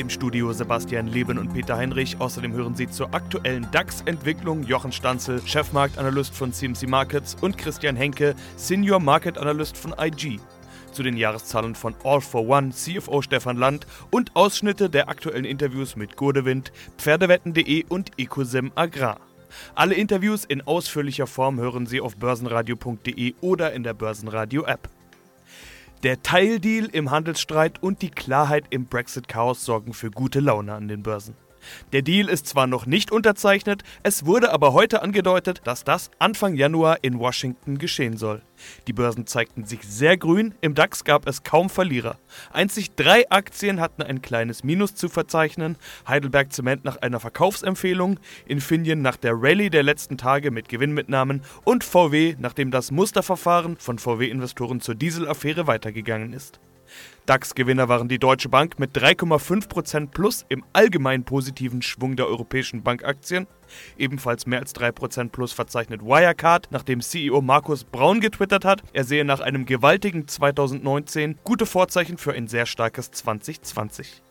Im Studio Sebastian Leben und Peter Heinrich. Außerdem hören Sie zur aktuellen DAX-Entwicklung Jochen Stanzel, Chefmarktanalyst von CMC Markets und Christian Henke, Senior Market Analyst von IG. Zu den Jahreszahlen von All for One, CFO Stefan Land und Ausschnitte der aktuellen Interviews mit Gurdewind, Pferdewetten.de und Ecosim Agrar. Alle Interviews in ausführlicher Form hören Sie auf börsenradio.de oder in der Börsenradio-App. Der Teildeal im Handelsstreit und die Klarheit im Brexit-Chaos sorgen für gute Laune an den Börsen. Der Deal ist zwar noch nicht unterzeichnet, es wurde aber heute angedeutet, dass das Anfang Januar in Washington geschehen soll. Die Börsen zeigten sich sehr grün, im DAX gab es kaum Verlierer. Einzig drei Aktien hatten ein kleines Minus zu verzeichnen, Heidelberg Zement nach einer Verkaufsempfehlung, Infineon nach der Rallye der letzten Tage mit Gewinnmitnahmen und VW, nachdem das Musterverfahren von VW-Investoren zur Dieselaffäre weitergegangen ist. DAX-Gewinner waren die Deutsche Bank mit 3,5% plus im allgemein positiven Schwung der europäischen Bankaktien. Ebenfalls mehr als 3% plus verzeichnet Wirecard, nachdem CEO Markus Braun getwittert hat, er sehe nach einem gewaltigen 2019 gute Vorzeichen für ein sehr starkes 2020.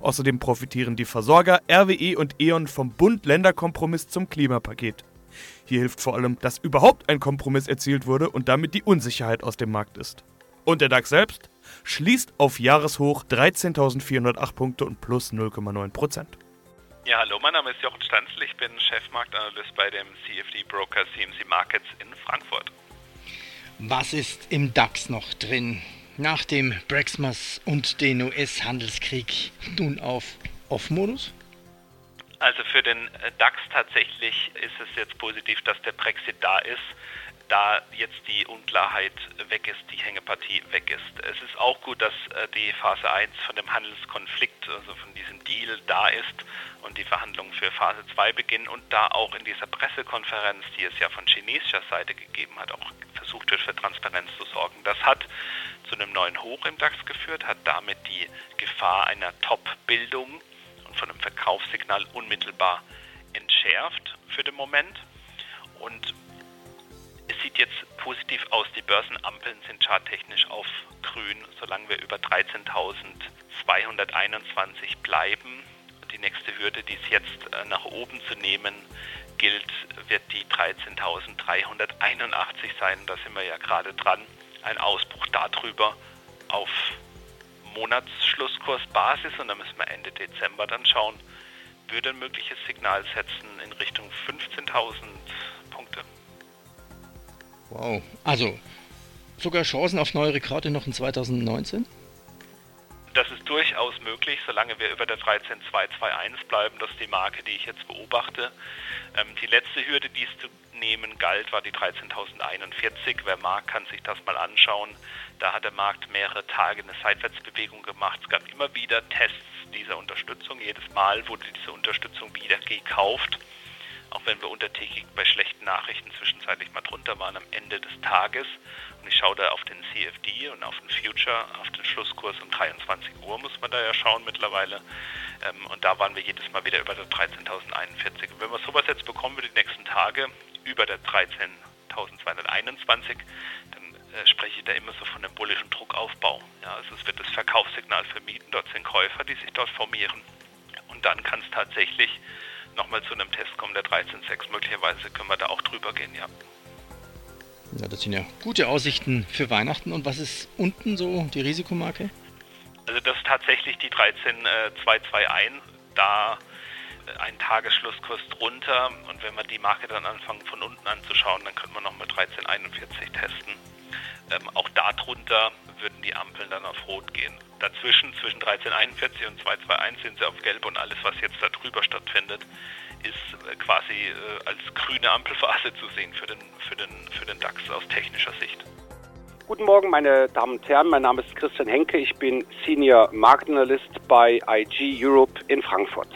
Außerdem profitieren die Versorger RWE und E.ON vom Bund-Länder-Kompromiss zum Klimapaket. Hier hilft vor allem, dass überhaupt ein Kompromiss erzielt wurde und damit die Unsicherheit aus dem Markt ist. Und der DAX selbst schließt auf Jahreshoch 13.408 Punkte und plus 0,9 Prozent. Ja, hallo, mein Name ist Jochen Stanzel, ich bin Chefmarktanalyst bei dem CFD Broker CMC Markets in Frankfurt. Was ist im DAX noch drin? Nach dem Brexmas und den US-Handelskrieg nun auf Off-Modus? Also für den DAX tatsächlich ist es jetzt positiv, dass der Brexit da ist da jetzt die Unklarheit weg ist, die Hängepartie weg ist. Es ist auch gut, dass äh, die Phase 1 von dem Handelskonflikt, also von diesem Deal da ist und die Verhandlungen für Phase 2 beginnen und da auch in dieser Pressekonferenz, die es ja von chinesischer Seite gegeben hat, auch versucht wird, für Transparenz zu sorgen. Das hat zu einem neuen Hoch im DAX geführt, hat damit die Gefahr einer Top-Bildung und von einem Verkaufssignal unmittelbar entschärft für den Moment. Und sieht jetzt positiv aus. Die Börsenampeln sind charttechnisch auf grün, solange wir über 13.221 bleiben. Die nächste Hürde, die es jetzt äh, nach oben zu nehmen gilt, wird die 13.381 sein. Da sind wir ja gerade dran. Ein Ausbruch darüber auf Monatsschlusskursbasis und da müssen wir Ende Dezember dann schauen, würde ein mögliches Signal setzen in Richtung 15.000 Punkte. Wow. Also, sogar Chancen auf neue Rekorde noch in 2019? Das ist durchaus möglich, solange wir über der 13221 bleiben. Das ist die Marke, die ich jetzt beobachte. Ähm, die letzte Hürde, die es zu nehmen galt, war die 13.041. Wer mag, kann sich das mal anschauen. Da hat der Markt mehrere Tage eine Seitwärtsbewegung gemacht. Es gab immer wieder Tests dieser Unterstützung. Jedes Mal wurde diese Unterstützung wieder gekauft auch wenn wir untertägig bei schlechten Nachrichten zwischenzeitlich mal drunter waren am Ende des Tages. Und ich schaue da auf den CFD und auf den Future, auf den Schlusskurs um 23 Uhr muss man da ja schauen mittlerweile. Ähm, und da waren wir jedes Mal wieder über der 13.041. Und wenn wir sowas jetzt bekommen wir die nächsten Tage über der 13.221, dann äh, spreche ich da immer so von einem bullischen Druckaufbau. Ja, also es wird das Verkaufssignal vermieden, dort sind Käufer, die sich dort formieren. Und dann kann es tatsächlich nochmal zu einem Test kommen, der 13.6. Möglicherweise können wir da auch drüber gehen, ja. Ja, das sind ja gute Aussichten für Weihnachten. Und was ist unten so die Risikomarke? Also das ist tatsächlich die 13221, da äh, ein Tagesschlusskurs drunter. Und wenn wir die Marke dann anfangen von unten anzuschauen, dann könnte man nochmal 1341 testen. Ähm, auch darunter würden die Ampeln dann auf Rot gehen. Dazwischen, zwischen 1341 und 221 sind sie auf Gelb und alles, was jetzt da drüber stattfindet, ist äh, quasi äh, als grüne Ampelphase zu sehen für den, für, den, für den DAX aus technischer Sicht. Guten Morgen, meine Damen und Herren. Mein Name ist Christian Henke. Ich bin Senior Marktanalyst bei IG Europe in Frankfurt.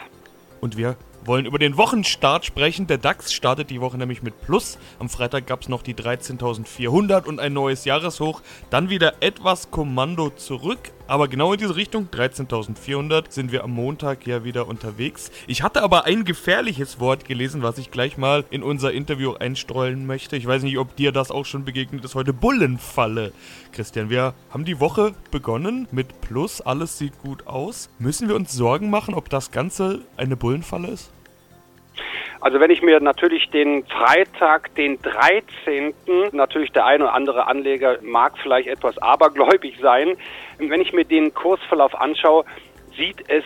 Und wir wollen über den Wochenstart sprechen. Der DAX startet die Woche nämlich mit Plus. Am Freitag gab es noch die 13.400 und ein neues Jahreshoch. Dann wieder etwas Kommando zurück. Aber genau in diese Richtung, 13.400, sind wir am Montag ja wieder unterwegs. Ich hatte aber ein gefährliches Wort gelesen, was ich gleich mal in unser Interview einstreuen möchte. Ich weiß nicht, ob dir das auch schon begegnet ist heute. Bullenfalle. Christian, wir haben die Woche begonnen mit Plus. Alles sieht gut aus. Müssen wir uns Sorgen machen, ob das Ganze eine Bullenfalle ist? Also wenn ich mir natürlich den Freitag, den 13., natürlich der eine oder andere Anleger mag vielleicht etwas abergläubig sein, wenn ich mir den Kursverlauf anschaue, sieht es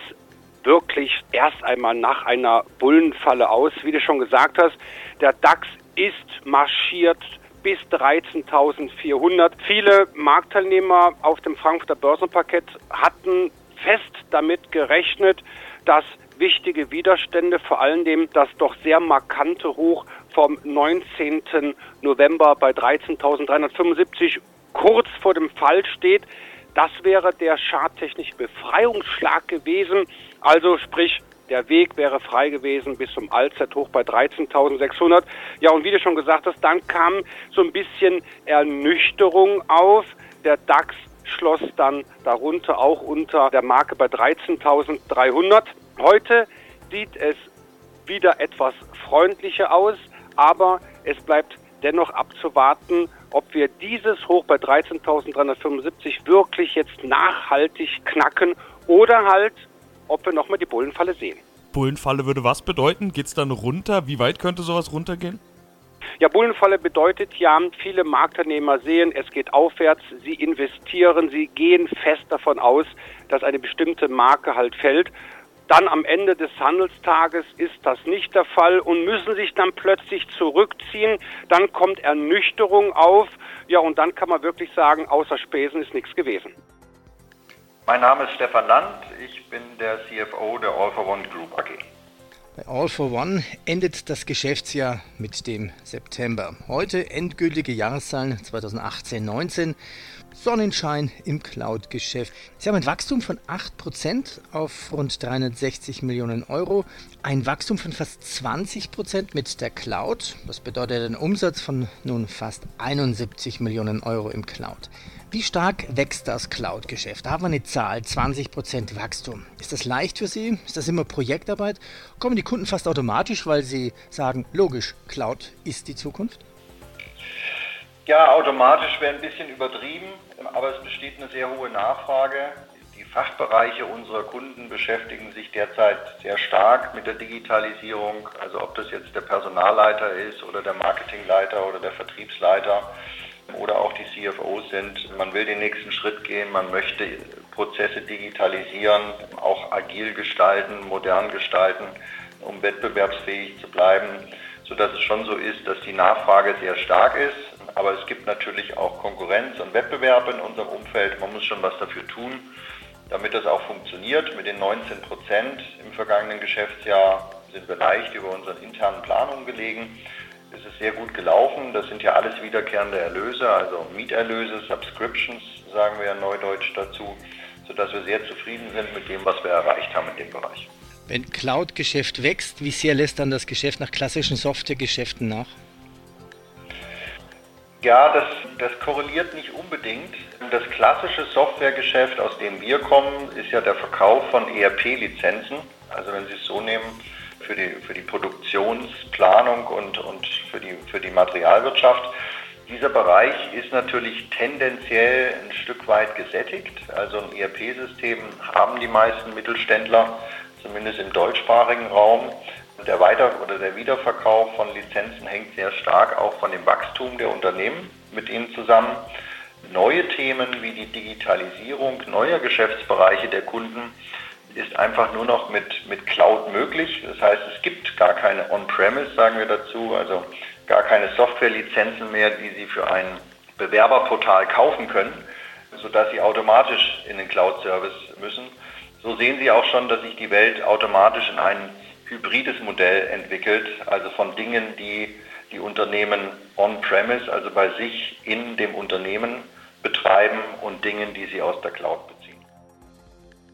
wirklich erst einmal nach einer Bullenfalle aus. Wie du schon gesagt hast, der DAX ist marschiert bis 13.400. Viele Marktteilnehmer auf dem Frankfurter Börsenparkett hatten fest damit gerechnet, dass wichtige Widerstände, vor allem das doch sehr markante Hoch vom 19. November bei 13.375 kurz vor dem Fall steht. Das wäre der charttechnische Befreiungsschlag gewesen. Also sprich, der Weg wäre frei gewesen bis zum Allzeithoch bei 13.600. Ja, und wie du schon gesagt hast, dann kam so ein bisschen Ernüchterung auf. Der DAX schloss dann darunter auch unter der Marke bei 13.300. Heute sieht es wieder etwas freundlicher aus, aber es bleibt dennoch abzuwarten, ob wir dieses Hoch bei 13.375 wirklich jetzt nachhaltig knacken oder halt, ob wir nochmal die Bullenfalle sehen. Bullenfalle würde was bedeuten? Geht es dann runter? Wie weit könnte sowas runtergehen? Ja, Bullenfalle bedeutet ja, viele Marktteilnehmer sehen, es geht aufwärts, sie investieren, sie gehen fest davon aus, dass eine bestimmte Marke halt fällt. Dann am Ende des Handelstages ist das nicht der Fall und müssen sich dann plötzlich zurückziehen. Dann kommt Ernüchterung auf. Ja, und dann kann man wirklich sagen, außer Spesen ist nichts gewesen. Mein Name ist Stefan Land. Ich bin der CFO der All for One Group AG. Bei All for One endet das Geschäftsjahr mit dem September. Heute endgültige Jahreszahlen 2018-19. Sonnenschein im Cloud-Geschäft. Sie haben ein Wachstum von 8% auf rund 360 Millionen Euro, ein Wachstum von fast 20% mit der Cloud. Das bedeutet einen Umsatz von nun fast 71 Millionen Euro im Cloud. Wie stark wächst das Cloud-Geschäft? Da haben wir eine Zahl, 20% Wachstum. Ist das leicht für Sie? Ist das immer Projektarbeit? Kommen die Kunden fast automatisch, weil sie sagen, logisch, Cloud ist die Zukunft? Ja, automatisch wäre ein bisschen übertrieben, aber es besteht eine sehr hohe Nachfrage. Die Fachbereiche unserer Kunden beschäftigen sich derzeit sehr stark mit der Digitalisierung. Also ob das jetzt der Personalleiter ist oder der Marketingleiter oder der Vertriebsleiter oder auch die CFOs sind. Man will den nächsten Schritt gehen, man möchte Prozesse digitalisieren, auch agil gestalten, modern gestalten, um wettbewerbsfähig zu bleiben, sodass es schon so ist, dass die Nachfrage sehr stark ist aber es gibt natürlich auch Konkurrenz und Wettbewerb in unserem Umfeld. Man muss schon was dafür tun, damit das auch funktioniert. Mit den 19 Prozent im vergangenen Geschäftsjahr sind wir leicht über unseren internen Planungen gelegen. Es ist sehr gut gelaufen. Das sind ja alles wiederkehrende Erlöse, also Mieterlöse, Subscriptions, sagen wir ja neudeutsch dazu, sodass wir sehr zufrieden sind mit dem, was wir erreicht haben in dem Bereich. Wenn Cloud-Geschäft wächst, wie sehr lässt dann das Geschäft nach klassischen Softwaregeschäften nach? Ja, das, das korreliert nicht unbedingt. Das klassische Softwaregeschäft, aus dem wir kommen, ist ja der Verkauf von ERP-Lizenzen. Also wenn Sie es so nehmen, für die, für die Produktionsplanung und, und für, die, für die Materialwirtschaft. Dieser Bereich ist natürlich tendenziell ein Stück weit gesättigt. Also ein ERP-System haben die meisten Mittelständler, zumindest im deutschsprachigen Raum. Der Weiter- oder der Wiederverkauf von Lizenzen hängt sehr stark auch von dem Wachstum der Unternehmen mit ihnen zusammen. Neue Themen wie die Digitalisierung neuer Geschäftsbereiche der Kunden ist einfach nur noch mit, mit Cloud möglich. Das heißt, es gibt gar keine On-Premise, sagen wir dazu, also gar keine Softwarelizenzen mehr, die Sie für ein Bewerberportal kaufen können, sodass Sie automatisch in den Cloud-Service müssen. So sehen Sie auch schon, dass sich die Welt automatisch in einen hybrides Modell entwickelt, also von Dingen, die die Unternehmen on-premise, also bei sich in dem Unternehmen betreiben und Dingen, die sie aus der Cloud beziehen.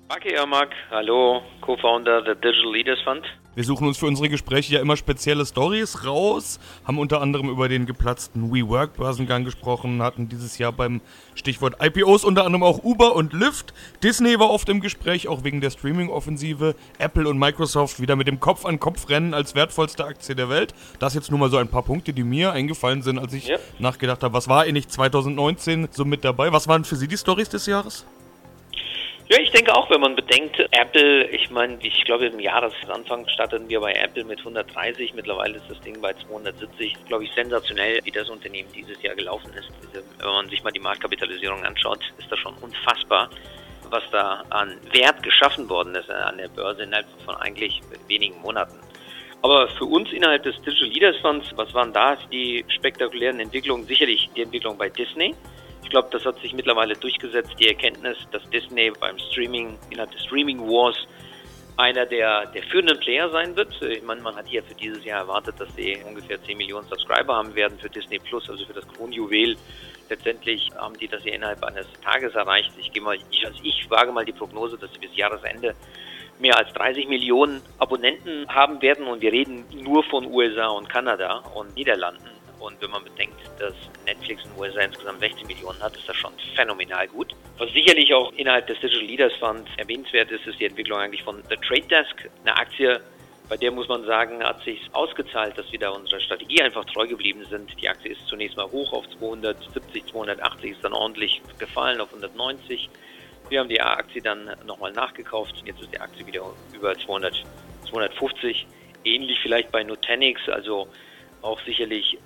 Aki Ermak, hallo, Co-Founder der Digital Leaders Fund. Wir suchen uns für unsere Gespräche ja immer spezielle Stories raus, haben unter anderem über den geplatzten WeWork-Börsengang gesprochen, hatten dieses Jahr beim Stichwort IPOs unter anderem auch Uber und Lyft. Disney war oft im Gespräch, auch wegen der Streaming-Offensive. Apple und Microsoft wieder mit dem Kopf an Kopf rennen als wertvollste Aktie der Welt. Das jetzt nur mal so ein paar Punkte, die mir eingefallen sind, als ich ja. nachgedacht habe, was war eigentlich 2019 so mit dabei? Was waren für Sie die Stories des Jahres? Ja, ich denke auch, wenn man bedenkt, Apple, ich meine, ich glaube im Jahresanfang starteten wir bei Apple mit 130, mittlerweile ist das Ding bei 270. Glaube ich sensationell, wie das Unternehmen dieses Jahr gelaufen ist. Wenn man sich mal die Marktkapitalisierung anschaut, ist das schon unfassbar, was da an Wert geschaffen worden ist an der Börse innerhalb von eigentlich wenigen Monaten. Aber für uns innerhalb des Digital Leaders Funds, was waren da die spektakulären Entwicklungen? Sicherlich die Entwicklung bei Disney glaube, das hat sich mittlerweile durchgesetzt, die Erkenntnis, dass Disney beim Streaming, innerhalb des Streaming Wars, einer der, der führenden Player sein wird. Ich meine, man hat hier für dieses Jahr erwartet, dass sie ungefähr 10 Millionen Subscriber haben werden für Disney Plus, also für das Kronjuwel. Letztendlich haben die das hier innerhalb eines Tages erreicht. Ich gehe mal, ich, also ich wage mal die Prognose, dass sie bis Jahresende mehr als 30 Millionen Abonnenten haben werden und wir reden nur von USA und Kanada und Niederlanden. Und wenn man bedenkt, dass Netflix in den USA insgesamt 16 Millionen hat, ist das schon phänomenal gut. Was sicherlich auch innerhalb des Digital Leaders Fund erwähnenswert ist, ist die Entwicklung eigentlich von The Trade Desk, eine Aktie, bei der muss man sagen, hat sich ausgezahlt, dass wir da unserer Strategie einfach treu geblieben sind. Die Aktie ist zunächst mal hoch auf 270, 280, ist dann ordentlich gefallen auf 190. Wir haben die Aktie dann nochmal nachgekauft. Jetzt ist die Aktie wieder über 200, 250. Ähnlich vielleicht bei Nutanix, also auch sicherlich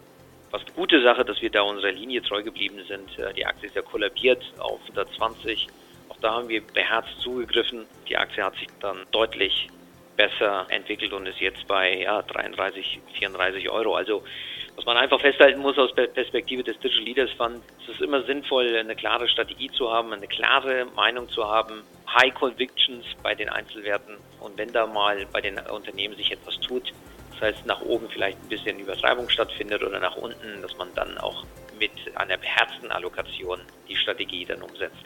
was eine gute Sache, dass wir da unserer Linie treu geblieben sind. Äh, die Aktie ist ja kollabiert auf 120. Auch da haben wir beherzt zugegriffen. Die Aktie hat sich dann deutlich besser entwickelt und ist jetzt bei ja, 33, 34 Euro. Also was man einfach festhalten muss aus Perspektive des Digital Leaders Fund, es ist immer sinnvoll, eine klare Strategie zu haben, eine klare Meinung zu haben, High Convictions bei den Einzelwerten und wenn da mal bei den Unternehmen sich etwas tut, das heißt, nach oben vielleicht ein bisschen Übertreibung stattfindet oder nach unten, dass man dann auch mit einer beherzten Allokation die Strategie dann umsetzt.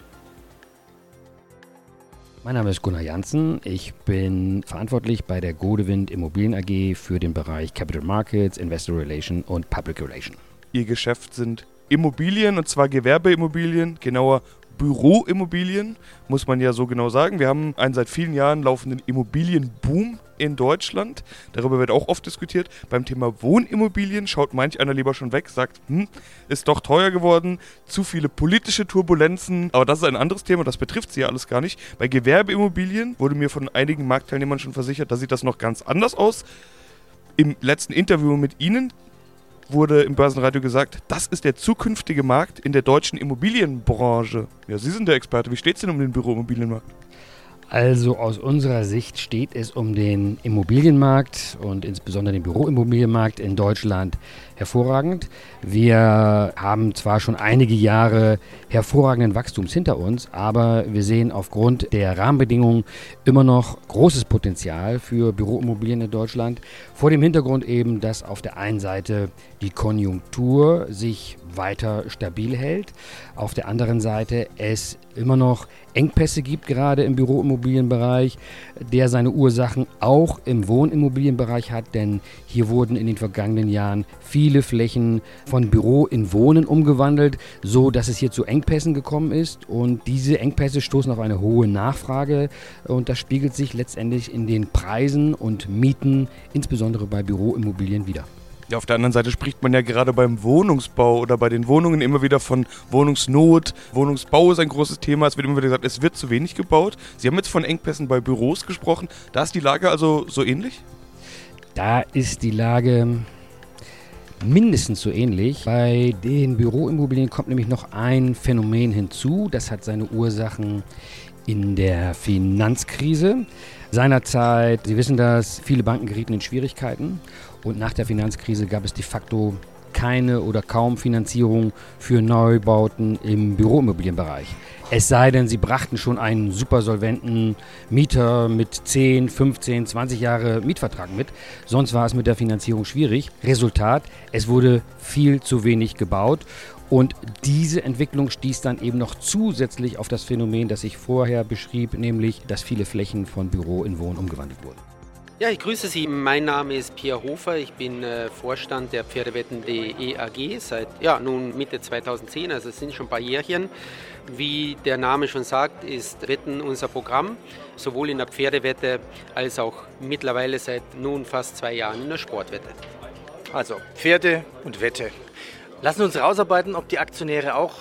Mein Name ist Gunnar Janssen. Ich bin verantwortlich bei der Godewind Immobilien AG für den Bereich Capital Markets, Investor Relation und Public Relation. Ihr Geschäft sind Immobilien und zwar Gewerbeimmobilien, genauer Büroimmobilien, muss man ja so genau sagen. Wir haben einen seit vielen Jahren laufenden Immobilienboom in Deutschland. Darüber wird auch oft diskutiert. Beim Thema Wohnimmobilien schaut manch einer lieber schon weg, sagt, hm, ist doch teuer geworden, zu viele politische Turbulenzen. Aber das ist ein anderes Thema, das betrifft sie ja alles gar nicht. Bei Gewerbeimmobilien wurde mir von einigen Marktteilnehmern schon versichert, da sieht das noch ganz anders aus. Im letzten Interview mit Ihnen wurde im Börsenradio gesagt, das ist der zukünftige Markt in der deutschen Immobilienbranche. Ja, Sie sind der Experte. Wie steht es denn um den Büroimmobilienmarkt? Also aus unserer Sicht steht es um den Immobilienmarkt und insbesondere den Büroimmobilienmarkt in Deutschland hervorragend. Wir haben zwar schon einige Jahre hervorragenden Wachstums hinter uns, aber wir sehen aufgrund der Rahmenbedingungen immer noch großes Potenzial für Büroimmobilien in Deutschland. Vor dem Hintergrund eben, dass auf der einen Seite die Konjunktur sich weiter stabil hält, auf der anderen Seite es immer noch Engpässe gibt, gerade im Büroimmobilienbereich, der seine Ursachen auch im Wohnimmobilienbereich hat, denn hier wurden in den vergangenen Jahren viele Flächen von Büro in Wohnen umgewandelt, so dass es hier zu Engpässen gekommen ist und diese Engpässe stoßen auf eine hohe Nachfrage und das spiegelt sich letztendlich in den Preisen und Mieten, insbesondere bei Büroimmobilien wieder. Ja, auf der anderen Seite spricht man ja gerade beim Wohnungsbau oder bei den Wohnungen immer wieder von Wohnungsnot. Wohnungsbau ist ein großes Thema. Es wird immer wieder gesagt, es wird zu wenig gebaut. Sie haben jetzt von Engpässen bei Büros gesprochen. Da ist die Lage also so ähnlich? Da ist die Lage mindestens so ähnlich. Bei den Büroimmobilien kommt nämlich noch ein Phänomen hinzu. Das hat seine Ursachen in der Finanzkrise. Seinerzeit, Sie wissen das, viele Banken gerieten in Schwierigkeiten und nach der Finanzkrise gab es de facto keine oder kaum Finanzierung für Neubauten im Büroimmobilienbereich. Es sei denn, sie brachten schon einen super solventen Mieter mit 10, 15, 20 Jahre Mietvertrag mit. Sonst war es mit der Finanzierung schwierig. Resultat, es wurde viel zu wenig gebaut. Und diese Entwicklung stieß dann eben noch zusätzlich auf das Phänomen, das ich vorher beschrieb, nämlich, dass viele Flächen von Büro in Wohn umgewandelt wurden. Ja, ich grüße Sie. Mein Name ist Pierre Hofer. Ich bin äh, Vorstand der Pferdewetten.de AG seit ja, nun Mitte 2010, also es sind schon ein paar Jährchen. Wie der Name schon sagt, ist Wetten unser Programm, sowohl in der Pferdewette als auch mittlerweile seit nun fast zwei Jahren in der Sportwette. Also Pferde und Wette. Lassen uns rausarbeiten, ob die Aktionäre auch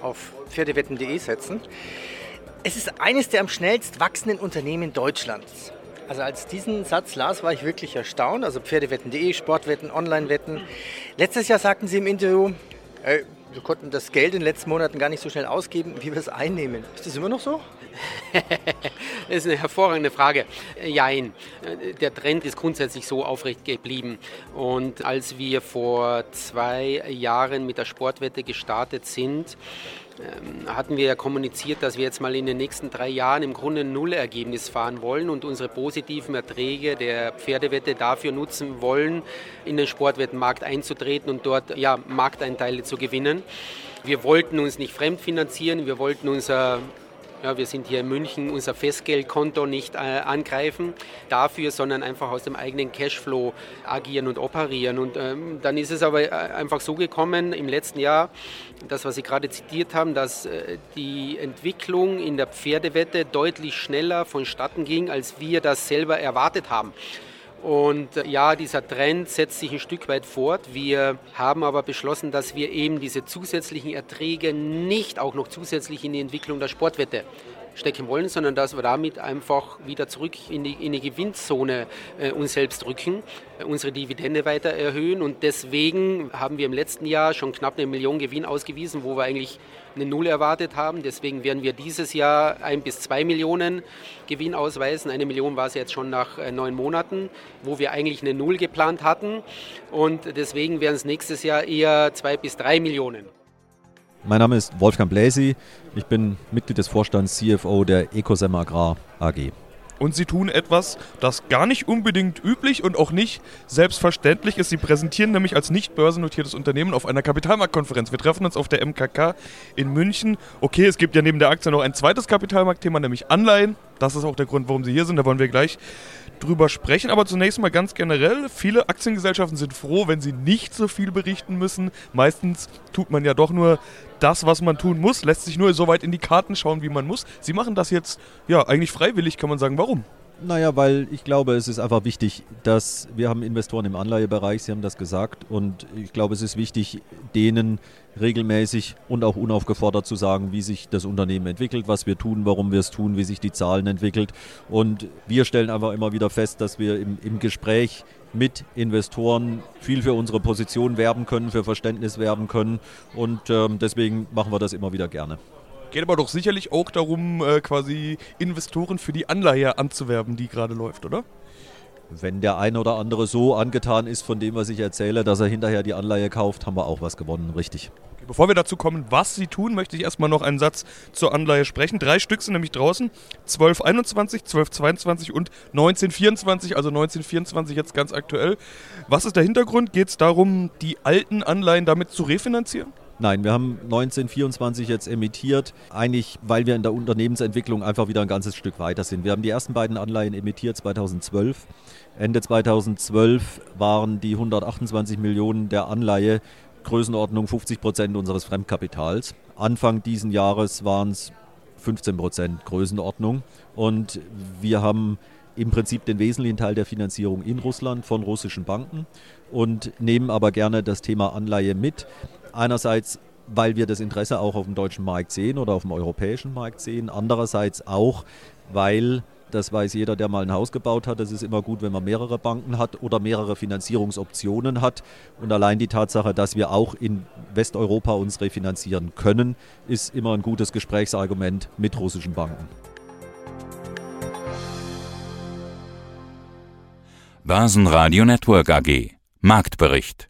auf pferdewetten.de setzen. Es ist eines der am schnellst wachsenden Unternehmen Deutschlands. Also als diesen Satz las, war ich wirklich erstaunt. Also Pferdewetten.de, Sportwetten, Online-Wetten. Letztes Jahr sagten Sie im Interview, ey, wir konnten das Geld in den letzten Monaten gar nicht so schnell ausgeben, wie wir es einnehmen. Ist das immer noch so? das ist eine hervorragende Frage. Jein. Der Trend ist grundsätzlich so aufrecht geblieben. Und als wir vor zwei Jahren mit der Sportwette gestartet sind, hatten wir ja kommuniziert, dass wir jetzt mal in den nächsten drei Jahren im Grunde ein Nullergebnis fahren wollen und unsere positiven Erträge der Pferdewette dafür nutzen wollen, in den Sportwettenmarkt einzutreten und dort ja, Markteinteile zu gewinnen. Wir wollten uns nicht fremdfinanzieren, wir wollten unser ja, wir sind hier in München, unser Festgeldkonto nicht äh, angreifen dafür, sondern einfach aus dem eigenen Cashflow agieren und operieren. Und ähm, dann ist es aber äh, einfach so gekommen im letzten Jahr, das, was Sie gerade zitiert haben, dass äh, die Entwicklung in der Pferdewette deutlich schneller vonstatten ging, als wir das selber erwartet haben. Und äh, ja, dieser Trend setzt sich ein Stück weit fort. Wir haben aber beschlossen, dass wir eben diese zusätzlichen Erträge nicht auch noch zusätzlich in die Entwicklung der Sportwette stecken wollen, sondern dass wir damit einfach wieder zurück in die, in die Gewinnzone äh, uns selbst rücken, äh, unsere Dividende weiter erhöhen. Und deswegen haben wir im letzten Jahr schon knapp eine Million Gewinn ausgewiesen, wo wir eigentlich eine Null erwartet haben. Deswegen werden wir dieses Jahr ein bis zwei Millionen Gewinn ausweisen. Eine Million war es jetzt schon nach äh, neun Monaten, wo wir eigentlich eine Null geplant hatten. Und deswegen werden es nächstes Jahr eher zwei bis drei Millionen. Mein Name ist Wolfgang Bläsi. Ich bin Mitglied des Vorstands CFO der Ecosem Agrar AG. Und sie tun etwas, das gar nicht unbedingt üblich und auch nicht selbstverständlich ist. Sie präsentieren nämlich als nicht börsennotiertes Unternehmen auf einer Kapitalmarktkonferenz. Wir treffen uns auf der MKK in München. Okay, es gibt ja neben der Aktie noch ein zweites Kapitalmarktthema, nämlich Anleihen. Das ist auch der Grund, warum Sie hier sind. Da wollen wir gleich drüber sprechen. Aber zunächst mal ganz generell, viele Aktiengesellschaften sind froh, wenn sie nicht so viel berichten müssen. Meistens tut man ja doch nur das, was man tun muss, lässt sich nur so weit in die Karten schauen, wie man muss. Sie machen das jetzt ja eigentlich freiwillig, kann man sagen. Warum? Naja, weil ich glaube, es ist einfach wichtig, dass wir haben Investoren im Anleihebereich, Sie haben das gesagt, und ich glaube, es ist wichtig, denen regelmäßig und auch unaufgefordert zu sagen, wie sich das Unternehmen entwickelt, was wir tun, warum wir es tun, wie sich die Zahlen entwickelt. Und wir stellen einfach immer wieder fest, dass wir im, im Gespräch mit Investoren viel für unsere Position werben können, für Verständnis werben können. Und ähm, deswegen machen wir das immer wieder gerne. Geht aber doch sicherlich auch darum, äh, quasi Investoren für die Anleihe anzuwerben, die gerade läuft, oder? Wenn der eine oder andere so angetan ist von dem, was ich erzähle, dass er hinterher die Anleihe kauft, haben wir auch was gewonnen, richtig. Bevor wir dazu kommen, was sie tun, möchte ich erstmal noch einen Satz zur Anleihe sprechen. Drei Stück sind nämlich draußen: 1221, 1222 und 1924, also 1924 jetzt ganz aktuell. Was ist der Hintergrund? Geht es darum, die alten Anleihen damit zu refinanzieren? Nein, wir haben 1924 jetzt emittiert, eigentlich weil wir in der Unternehmensentwicklung einfach wieder ein ganzes Stück weiter sind. Wir haben die ersten beiden Anleihen emittiert 2012. Ende 2012 waren die 128 Millionen der Anleihe Größenordnung 50 Prozent unseres Fremdkapitals. Anfang diesen Jahres waren es 15 Prozent Größenordnung. Und wir haben im Prinzip den wesentlichen Teil der Finanzierung in Russland von russischen Banken und nehmen aber gerne das Thema Anleihe mit. Einerseits, weil wir das Interesse auch auf dem deutschen Markt sehen oder auf dem europäischen Markt sehen. Andererseits auch, weil das weiß jeder, der mal ein Haus gebaut hat. Es ist immer gut, wenn man mehrere Banken hat oder mehrere Finanzierungsoptionen hat. Und allein die Tatsache, dass wir auch in Westeuropa uns refinanzieren können, ist immer ein gutes Gesprächsargument mit russischen Banken. Börsenradio Network AG Marktbericht